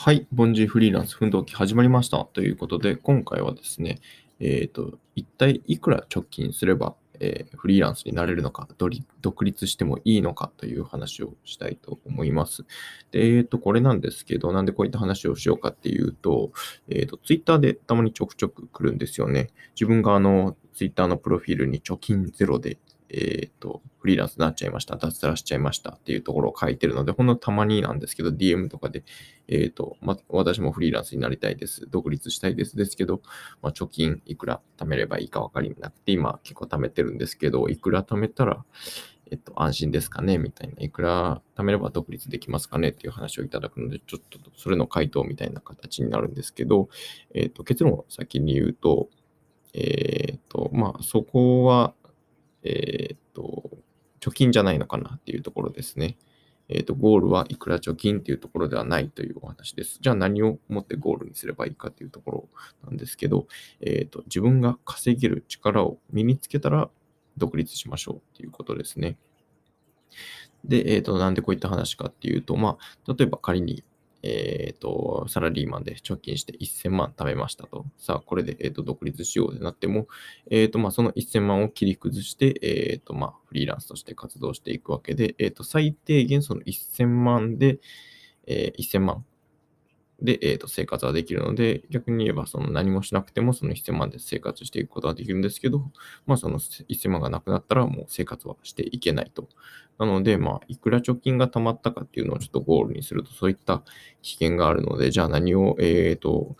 はい、凡人フリーランス奮闘記始まりました。ということで、今回はですね、えっ、と、一体いくら貯金すれば、えー、フリーランスになれるのか、独立してもいいのかという話をしたいと思います。で、えっ、と、これなんですけど、なんでこういった話をしようかっていうと、えっ、と、ツイッターでたまにちょくちょく来るんですよね。自分があの、ツイッターのプロフィールに貯金ゼロでえっ、ー、と、フリーランスになっちゃいました、脱サラしちゃいましたっていうところを書いてるので、ほんのたまになんですけど、DM とかで、えっ、ー、と、ま、私もフリーランスになりたいです、独立したいですですけど、まあ、貯金いくら貯めればいいか分かりなくて、今結構貯めてるんですけど、いくら貯めたら、えっと、安心ですかねみたいな。いくら貯めれば独立できますかねっていう話をいただくので、ちょっとそれの回答みたいな形になるんですけど、えっと、結論を先に言うと、えっと、まあ、そこは、えっ、と、貯金じゃないのかなっていうところですね。えっ、と、ゴールはいくら貯金っていうところではないというお話です。じゃあ何をもってゴールにすればいいかというところなんですけど、えっ、と、自分が稼げる力を身につけたら独立しましょうっていうことですね。で、えっ、と、なんでこういった話かっていうと、まあ、例えば仮にえっ、ー、と、サラリーマンで貯金して1000万貯めましたと。さあ、これで、えーと、独立しようでなっても、えっ、ー、と、まあ、その1000万を切り崩して、えっ、と、まあ、フリーランスとして活動していくわけで、えっ、と、最低限その1000万で、え1000万で、えー、と生活はできるので、逆に言えばその何もしなくてもその1000万で生活していくことはできるんですけど、まあその1000万がなくなったらもう生活はしていけないと。なので、まあいくら貯金が貯まったかっていうのをちょっとゴールにするとそういった危険があるので、じゃあ何を、えっ、ー、と、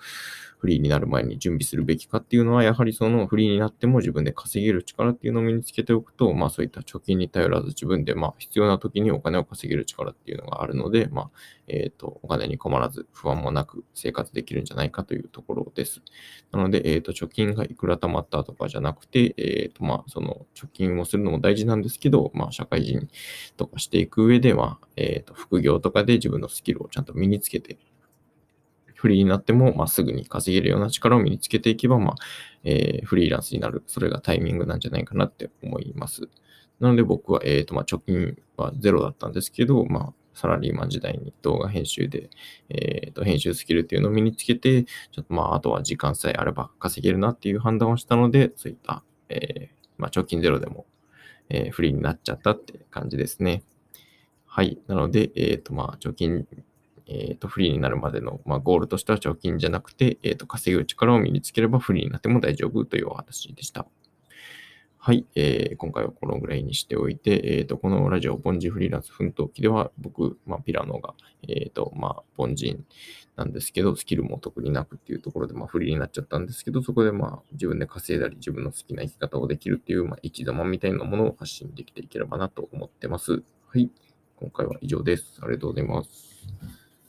フリーになる前に準備するべきかっていうのは、やはりそのフリーになっても自分で稼げる力っていうのを身につけておくと、まあそういった貯金に頼らず自分でまあ必要な時にお金を稼げる力っていうのがあるので、まあ、えっ、ー、と、お金に困らず不安もなく生活できるんじゃないかというところです。なので、えっ、ー、と、貯金がいくら貯まったとかじゃなくて、えっ、ー、と、まあその貯金をするのも大事なんですけど、まあ社会人とかしていく上では、えっ、と、副業とかで自分のスキルをちゃんと身につけてフリーになっても、まあ、すぐに稼げるような力を身につけていけば、まあ、えー、フリーランスになる。それがタイミングなんじゃないかなって思います。なので僕は、え、ー、と、まあ、貯金はゼロだったんですけど、まあ、サラリーマン時代に動画編集で、え、ー、と、編集スキルっていうのを身につけて、ちょっとまあ、あとは時間さえあれば稼げるなっていう判断をしたので、そういった、えー、まあ、貯金ゼロでも、えー、フリーになっちゃったって感じですね。はい。なので、えっ、ー、と、まあ、貯金えっ、ー、と、フリーになるまでの、まあ、ゴールとしては貯金じゃなくて、えっ、ー、と、稼ぐ力を身につければフリーになっても大丈夫というお話でした。はい、えー、今回はこのぐらいにしておいて、えっ、ー、と、このラジオ、凡人フリーランス奮闘記では、僕、まあ、ピラノが、えっ、ー、と、まあ、凡人なんですけど、スキルも特になくっていうところで、まあ、フリーになっちゃったんですけど、そこで、まあ、自分で稼いだり、自分の好きな生き方をできるっていう、まあ、生き様みたいなものを発信できていければなと思ってます。はい、今回は以上です。ありがとうございます。